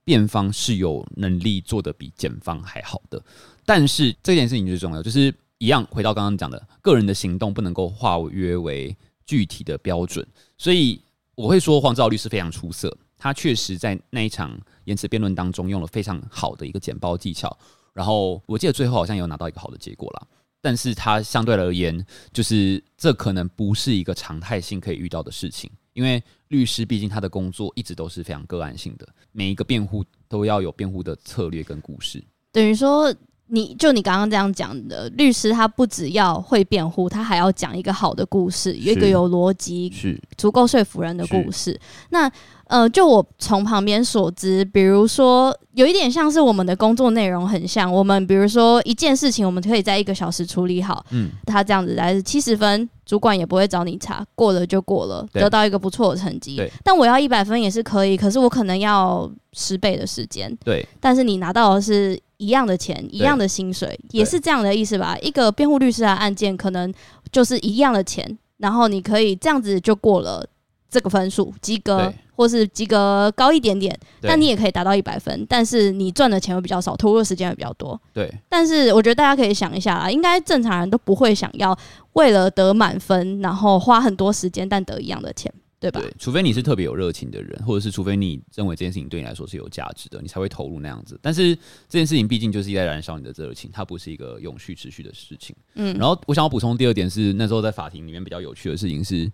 辩方是有能力做得比检方还好的。但是这件事情最重要，就是一样回到刚刚讲的，个人的行动不能够化约为具体的标准。所以我会说，黄兆律师非常出色，他确实在那一场言辞辩论当中用了非常好的一个简报技巧。然后我记得最后好像有拿到一个好的结果啦，但是它相对而言，就是这可能不是一个常态性可以遇到的事情，因为律师毕竟他的工作一直都是非常个案性的，每一个辩护都要有辩护的策略跟故事。等于说，你就你刚刚这样讲的，律师他不只要会辩护，他还要讲一个好的故事，有一个有逻辑、是足够说服人的故事。那呃，就我从旁边所知，比如说有一点像是我们的工作内容很像，我们比如说一件事情，我们可以在一个小时处理好，嗯，他这样子来是七十分，主管也不会找你查，过了就过了，得到一个不错的成绩。但我要一百分也是可以，可是我可能要十倍的时间。对，但是你拿到的是一样的钱，一样的薪水，也是这样的意思吧？一个辩护律师的案件可能就是一样的钱，然后你可以这样子就过了这个分数，及格。或是及格高一点点，但你也可以达到一百分，但是你赚的钱会比较少，投入的时间会比较多。对，但是我觉得大家可以想一下啊，应该正常人都不会想要为了得满分，然后花很多时间，但得一样的钱，对吧？对，除非你是特别有热情的人，或者是除非你认为这件事情对你来说是有价值的，你才会投入那样子。但是这件事情毕竟就是在燃烧你的热情，它不是一个永续持续的事情。嗯，然后我想要补充第二点是，那时候在法庭里面比较有趣的事情是，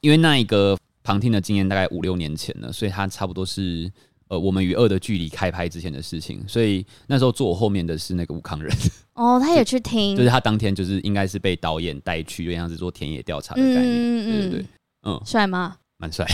因为那一个。旁听的经验大概五六年前了，所以他差不多是呃我们与恶的距离开拍之前的事情，所以那时候坐我后面的是那个吴康仁 哦，他也去听，就是他当天就是应该是被导演带去，就像是做田野调查的概念，嗯对对对，嗯，帅吗？蛮帅，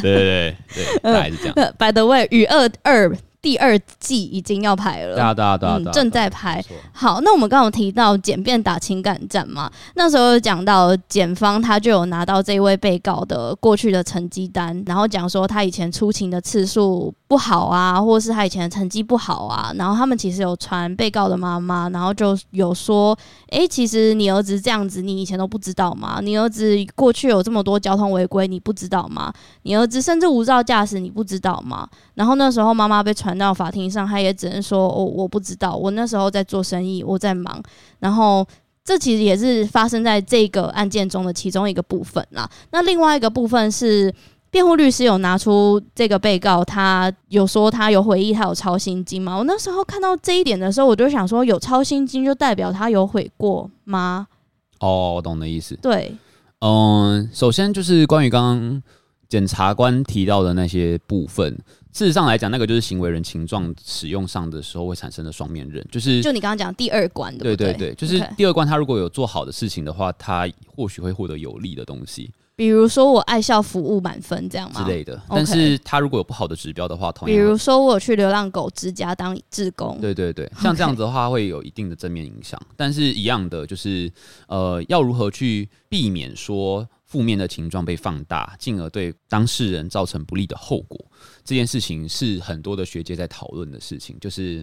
对对对对，大概是这样。By the way，与恶二。第二季已经要拍了，对啊对啊对啊，正在拍。好，那我们刚刚有提到简便打情感战嘛？那时候讲到检方他就有拿到这位被告的过去的成绩单，然后讲说他以前出勤的次数不好啊，或者是他以前成绩不好啊。然后他们其实有传被告的妈妈，然后就有说：“哎、其实你儿子这样子，你以前都不知道吗？你儿子过去有这么多交通违规，你不知道吗？你儿子甚至无照驾驶，你不知道吗？”然后那时候妈妈被传。到法庭上，他也只能说：“我、哦、我不知道，我那时候在做生意，我在忙。”然后这其实也是发生在这个案件中的其中一个部分啦。那另外一个部分是，辩护律师有拿出这个被告，他有说他有回忆，他有抄心经吗？我那时候看到这一点的时候，我就想说，有抄心经就代表他有悔过吗？哦，我懂的意思。对，嗯，首先就是关于刚刚检察官提到的那些部分。事实上来讲，那个就是行为人情状使用上的时候会产生的双面刃，就是就你刚刚讲第二关的，对对对，就是第二关，他如果有做好的事情的话，他或许会获得有利的东西，比如说我爱校服务满分这样吗之类的。但是他如果有不好的指标的话，同样，比如说我去流浪狗之家当志工，对对对，像这样子的话会有一定的正面影响。但是一样的就是，呃，要如何去避免说负面的情状被放大，进而对当事人造成不利的后果。这件事情是很多的学界在讨论的事情，就是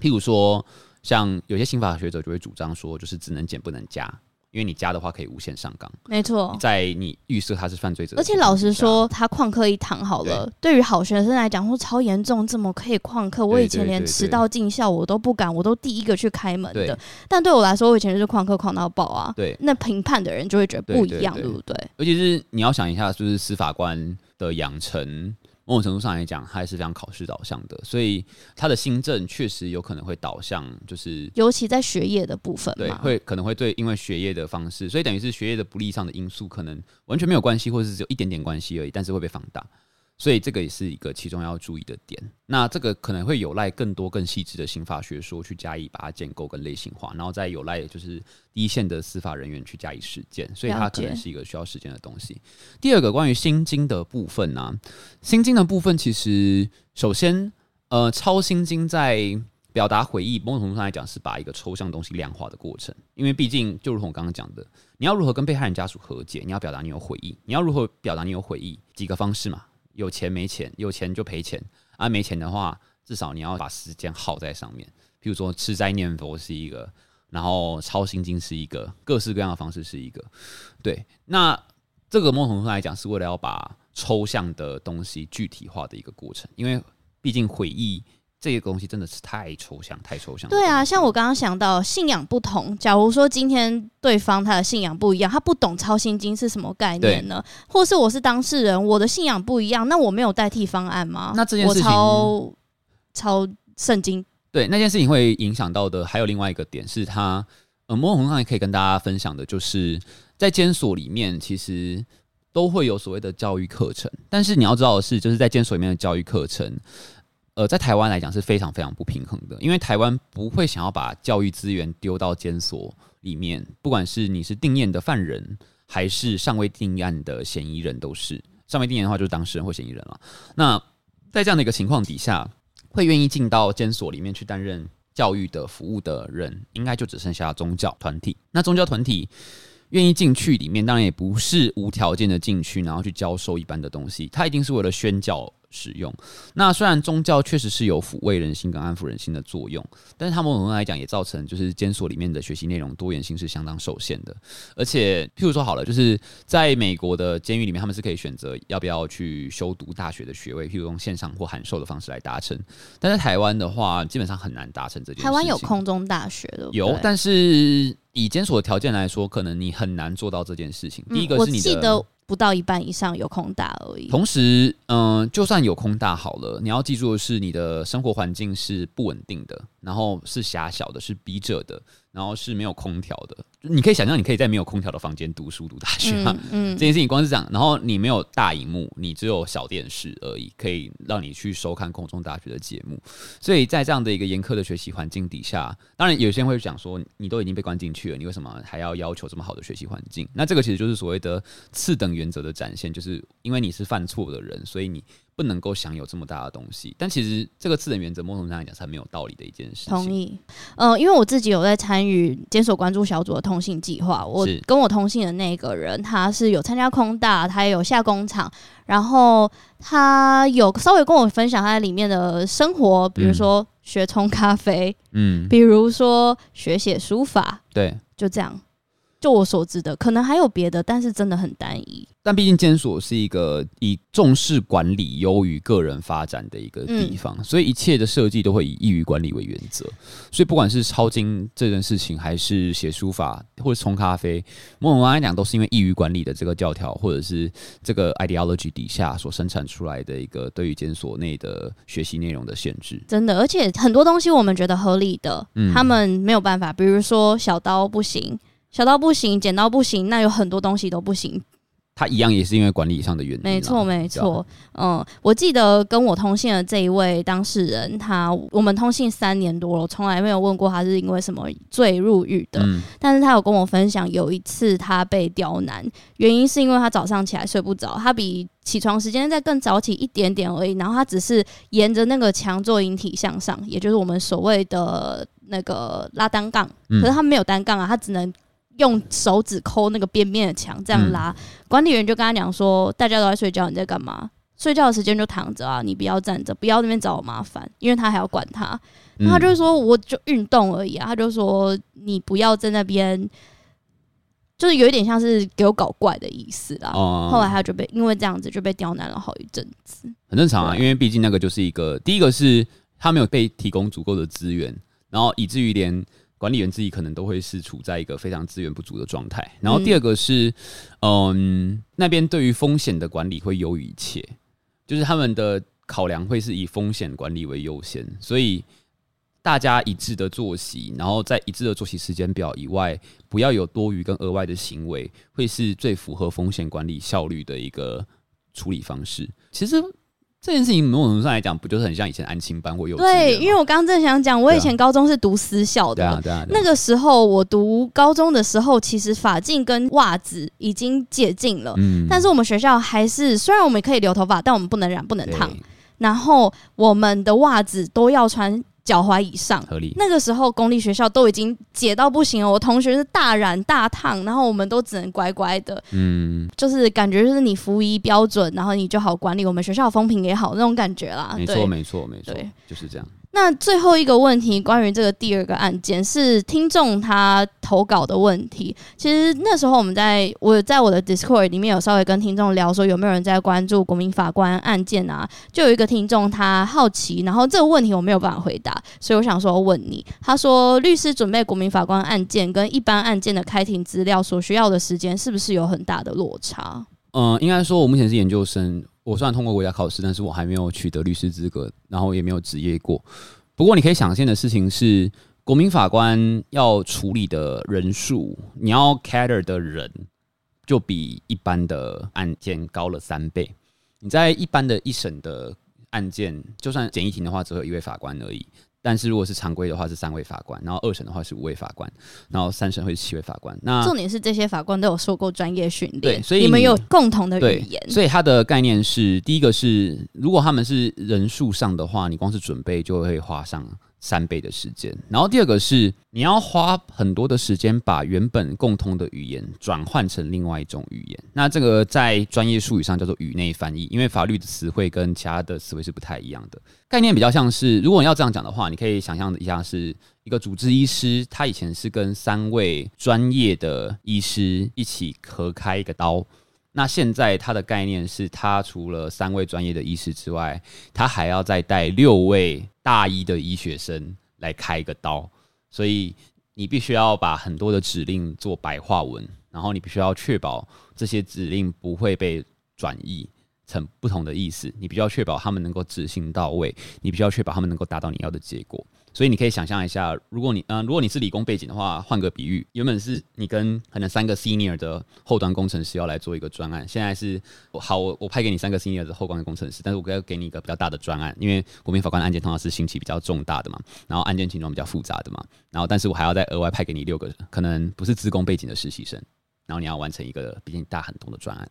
譬如说，像有些刑法学者就会主张说，就是只能减不能加。因为你加的话可以无限上纲，没错，在你预设他是犯罪者，而且老实说，他旷课一堂好了，对于好学生来讲，说超严重，怎么可以旷课？我以前连迟到进校我都不敢，我都第一个去开门的。但对我来说，我以前就是旷课旷到爆啊。对，那评判的人就会觉得不一样，对不对？尤其是你要想一下，就是司法官的养成。某种程度上来讲，它也是非常考试导向的，所以它的新政确实有可能会导向，就是尤其在学业的部分，对，会可能会对，因为学业的方式，所以等于是学业的不利上的因素，可能完全没有关系，或者是只有一点点关系而已，但是会被放大。所以这个也是一个其中要注意的点。那这个可能会有赖更多更细致的刑法学说去加以把它建构跟类型化，然后再有赖就是第一线的司法人员去加以实践，所以它可能是一个需要时间的东西。第二个关于心经的部分呢、啊，心经的部分其实首先呃超心经在。表达回忆，某种程度上来讲是把一个抽象东西量化的过程，因为毕竟就如同我刚刚讲的，你要如何跟被害人家属和解，你要表达你有回忆，你要如何表达你有回忆，几个方式嘛，有钱没钱，有钱就赔钱，啊没钱的话，至少你要把时间耗在上面，譬如说吃斋念佛是一个，然后抄心经是一个，各式各样的方式是一个，对，那这个某种程度来讲是为了要把抽象的东西具体化的一个过程，因为毕竟回忆。这个东西真的是太抽象，太抽象。对啊，像我刚刚想到信仰不同，假如说今天对方他的信仰不一样，他不懂超心经是什么概念呢？或是我是当事人，我的信仰不一样，那我没有代替方案吗？那这件事情，抄抄圣经，对那件事情会影响到的还有另外一个点是他，呃，某种程度上也可以跟大家分享的，就是在监所里面其实都会有所谓的教育课程，但是你要知道的是，就是在监所里面的教育课程。呃，在台湾来讲是非常非常不平衡的，因为台湾不会想要把教育资源丢到监所里面，不管是你是定验的犯人，还是尚未定案的嫌疑人，都是尚未定验的话就是当事人或嫌疑人了。那在这样的一个情况底下，会愿意进到监所里面去担任教育的服务的人，应该就只剩下宗教团体。那宗教团体愿意进去里面，当然也不是无条件的进去，然后去教授一般的东西，他一定是为了宣教。使用。那虽然宗教确实是有抚慰人心跟安抚人心的作用，但是他们某种来讲也造成就是监所里面的学习内容多元性是相当受限的。而且，譬如说好了，就是在美国的监狱里面，他们是可以选择要不要去修读大学的学位，譬如用线上或函授的方式来达成。但在台湾的话，基本上很难达成这件事。台湾有空中大学的，有，但是以监所的条件来说，可能你很难做到这件事情。第一个是你的。不到一半以上有空大而已。同时，嗯、就算有空大好了，你要记住的是，你的生活环境是不稳定的，然后是狭小的，是逼仄的，然后是没有空调的。你可以想象，你可以在没有空调的房间读书读大学吗？嗯，嗯，这件事情光是这样，然后你没有大荧幕，你只有小电视而已，可以让你去收看空中大学的节目。所以在这样的一个严苛的学习环境底下，当然有些人会讲说，你都已经被关进去了，你为什么还要要求这么好的学习环境？那这个其实就是所谓的次等原则的展现，就是因为你是犯错的人，所以你。不能够享有这么大的东西，但其实这个次等原则，某种上来讲是很没有道理的一件事情。同意，呃，因为我自己有在参与监所关注小组的通信计划，我跟我通信的那个人，他是有参加空大，他也有下工厂，然后他有稍微跟我分享他在里面的生活，比如说学冲咖啡，嗯，比如说学写书法，对，就这样。就我所知的，可能还有别的，但是真的很单一。但毕竟监所是一个以重视管理优于个人发展的一个地方，嗯、所以一切的设计都会以易于管理为原则。所以不管是抄经这件事情，还是写书法，或者冲咖啡，某种来讲都是因为易于管理的这个教条，或者是这个 ideology 底下所生产出来的一个对于监所内的学习内容的限制。真的，而且很多东西我们觉得合理的，嗯、他们没有办法，比如说小刀不行。小到不行，剪到不行，那有很多东西都不行。他一样也是因为管理上的原因。没错，没错。嗯，我记得跟我通信的这一位当事人，他我们通信三年多了，从来没有问过他是因为什么罪入狱的。嗯。但是他有跟我分享，有一次他被刁难，原因是因为他早上起来睡不着，他比起床时间再更早起一点点而已。然后他只是沿着那个墙做引体向上，也就是我们所谓的那个拉单杠。可是他没有单杠啊，他只能。用手指抠那个边边的墙，这样拉。嗯、管理员就跟他讲说：“大家都在睡觉，你在干嘛？睡觉的时间就躺着啊，你不要站着，不要那边找我麻烦。”因为他还要管他。那、他就说：“我就运动而已啊。”他就说：“你不要在那边，就是有一点像是给我搞怪的意思啦。哦”后来他就被因为这样子就被刁难了好一阵子。很正常啊，因为毕竟那个就是一个第一个是他没有被提供足够的资源，然后以至于连。管理员自己可能都会是处在一个非常资源不足的状态，然后第二个是，嗯，那边对于风险的管理会优于一切，就是他们的考量会是以风险管理为优先，所以大家一致的作息，然后在一致的作息时间表以外，不要有多余跟额外的行为，会是最符合风险管理效率的一个处理方式。其实这件事情某种程度上来讲，不就是很像以前安亲班或幼稚？对，因为我刚刚正想讲，我以前高中是读私校的，对啊，对啊。对啊，那个时候我读高中的时候，其实发禁跟袜子已经解禁了，嗯，但是我们学校还是，虽然我们可以留头发，但我们不能染，不能烫，然后我们的袜子都要穿。脚踝以上，合理。那个时候公立学校都已经解到不行了，我同学是大染大烫，然后我们都只能乖乖的，嗯，就是感觉就是你服仪标准，然后你就好管理，我们学校风评也好那种感觉啦。没错，没错，没错，就是这样。那最后一个问题，关于这个第二个案件是听众他投稿的问题。其实那时候我们在我在我的 Discord 里面有稍微跟听众聊说，有没有人在关注国民法官案件啊？就有一个听众他好奇，然后这个问题我没有办法回答，所以我想说问你。他说，律师准备国民法官案件跟一般案件的开庭资料所需要的时间，是不是有很大的落差？嗯，应该说我目前是研究生。我虽然通过国家考试，但是我还没有取得律师资格，然后也没有执业过。不过你可以想象的事情是，国民法官要处理的人数，你要 cater 的人就比一般的案件高了三倍。你在一般的一审的案件，就算简易庭的话，只有一位法官而已。但是如果是常规的话是三位法官，然后二审的话是五位法官，然后三审会是七位法官。那重点是这些法官都有受过专业训练，对，所以你，你们有共同的语言。所以它的概念是，第一个是如果他们是人数上的话，你光是准备就会花上。三倍的时间，然后第二个是你要花很多的时间把原本共通的语言转换成另外一种语言。那这个在专业术语上叫做语内翻译，因为法律的词汇跟其他的词汇是不太一样的。概念比较像是，如果你要这样讲的话，你可以想象一下，是一个主治医师，他以前是跟三位专业的医师一起合开一个刀。那现在他的概念是他除了三位专业的医师之外，他还要再带六位大一的医学生来开一个刀，所以你必须要把很多的指令做白话文，然后你必须要确保这些指令不会被转译成不同的意思，你必须要确保他们能够执行到位，你必须要确保他们能够达到你要的结果。所以你可以想象一下，如果你嗯、如果你是理工背景的话，换个比喻，原本是你跟可能三个 senior 的后端工程师要来做一个专案，现在是好，我我派给你三个 senior 的后端工程师，但是我要给你一个比较大的专案，因为国民法官的案件通常是刑期比较重大的嘛，然后案件情况比较复杂的嘛，然后但是我还要再额外派给你六个可能不是自工背景的实习生，然后你要完成一个比你大很多的专案，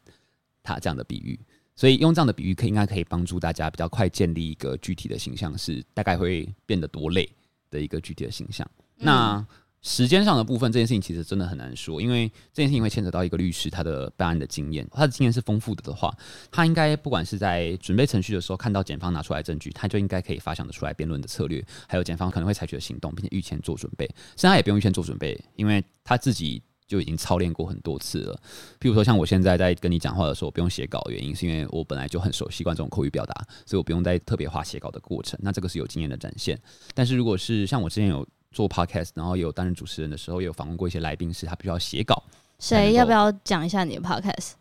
他这样的比喻，所以用这样的比喻可以应该可以帮助大家比较快建立一个具体的形象，是大概会变得多累的一个具体的形象。那时间上的部分，这件事情其实真的很难说，因为这件事情会牵扯到一个律师他的办案的经验，他的经验是丰富的的话，他应该不管是在准备程序的时候看到检方拿出来证据，他就应该可以发想得出来辩论的策略，还有检方可能会采取的行动，并且预先做准备。甚至他也不用预先做准备，因为他自己就已经操练过很多次了。譬如说，像我现在在跟你讲话的时候，我不用写稿原因是因为我本来就很熟习惯这种口语表达，所以我不用再特别花写稿的过程。那这个是有经验的展现。但是如果是像我之前有做 podcast，然后也有担任主持人的时候，也有访问过一些来宾，是他必须要写稿。谁要不要讲一下你的 podcast？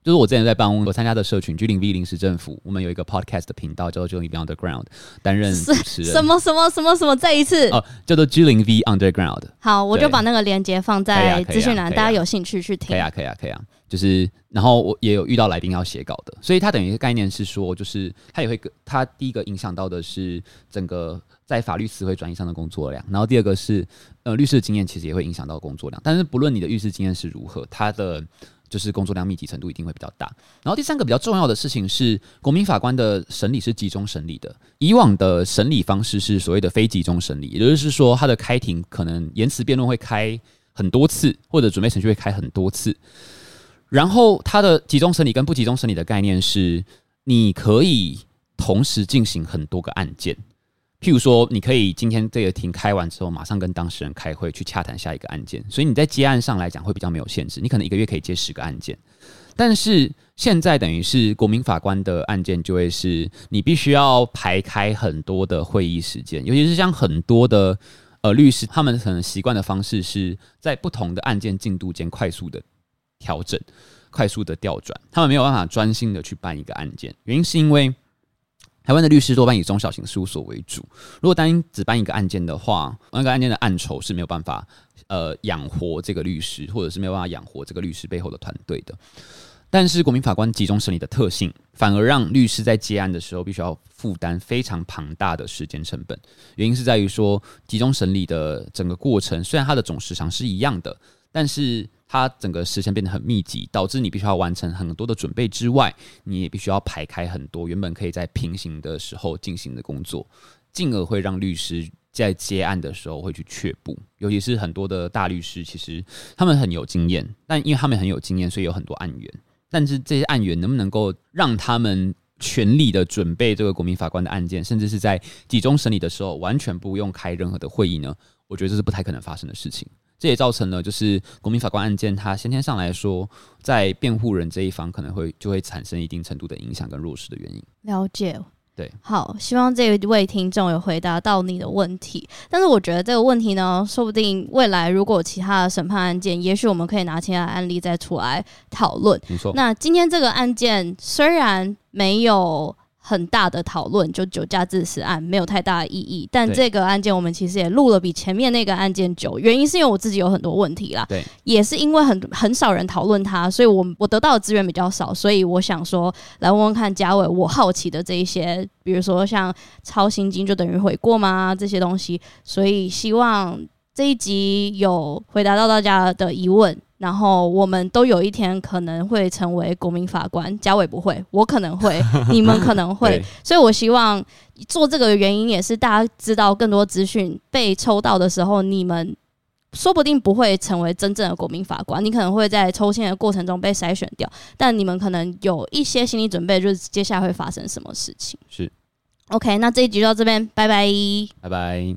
哦，就是我之前在办公，我参加的社群 G 零 V 临时政府，我们有一个 podcast 的频道叫做 G 零 V Underground，担任主持人。什么 什么什么什么？再一次哦，叫做 G 零 V Underground。好，我就把那个链接放在资讯栏，大家有兴趣去听。可以啊，可以啊，可以啊。就是，然后我也有遇到来宾要写稿的，所以他等于概念是说，就是他也会，他第一个影响到的是整个。在法律词汇转移上的工作量，然后第二个是，呃，律师的经验其实也会影响到工作量。但是不论你的律师经验是如何，他的就是工作量密集程度一定会比较大。然后第三个比较重要的事情是，国民法官的审理是集中审理的。以往的审理方式是所谓的非集中审理，也就是说，他的开庭可能言辞辩论会开很多次，或者准备程序会开很多次。然后他的集中审理跟不集中审理的概念是，你可以同时进行很多个案件。譬如说，你可以今天这个庭开完之后，马上跟当事人开会去洽谈下一个案件，所以你在接案上来讲会比较没有限制，你可能一个月可以接十个案件。但是现在等于是国民法官的案件就会是你必须要排开很多的会议时间，尤其是像很多的呃律师，他们可能习惯的方式是在不同的案件进度间快速的调整、快速的调转，他们没有办法专心的去办一个案件，原因是因为。台湾的律师多半以中小型事务所为主。如果单只办一个案件的话，那个案件的案酬是没有办法呃养活这个律师，或者是没有办法养活这个律师背后的团队的。但是国民法官集中审理的特性，反而让律师在接案的时候必须要负担非常庞大的时间成本。原因是在于说，集中审理的整个过程，虽然它的总时长是一样的，但是它整个时间变得很密集，导致你必须要完成很多的准备之外，你也必须要排开很多原本可以在平行的时候进行的工作，进而会让律师在接案的时候会去却步。尤其是很多的大律师，其实他们很有经验，但因为他们很有经验，所以有很多案源。但是这些案源能不能够让他们全力的准备这个国民法官的案件，甚至是在集中审理的时候完全不用开任何的会议呢？我觉得这是不太可能发生的事情。这也造成了就是国民法官案件，它先天上来说，在辩护人这一方可能会就会产生一定程度的影响跟弱势的原因。了解。对，好，希望这一位听众有回答到你的问题。但是我觉得这个问题呢，说不定未来如果其他的审判案件，也许我们可以拿其他案例再出来讨论。没错。那今天这个案件虽然没有。很大的讨论，就酒驾致死案没有太大的意义，但这个案件我们其实也录了比前面那个案件久，原因是因为我自己有很多问题啦，对，也是因为很很少人讨论它，所以我我得到的资源比较少，所以我想说来问问看嘉伟，我好奇的这一些，比如说像超心经就等于悔过吗？这些东西，所以希望这一集有回答到大家的疑问。然后我们都有一天可能会成为国民法官，家伟不会，我可能会，你们可能会，所以我希望做这个的原因也是大家知道更多资讯被抽到的时候，你们说不定不会成为真正的国民法官，你可能会在抽签的过程中被筛选掉，但你们可能有一些心理准备，就是接下来会发生什么事情。是，OK，那这一集就到这边，拜拜，拜拜。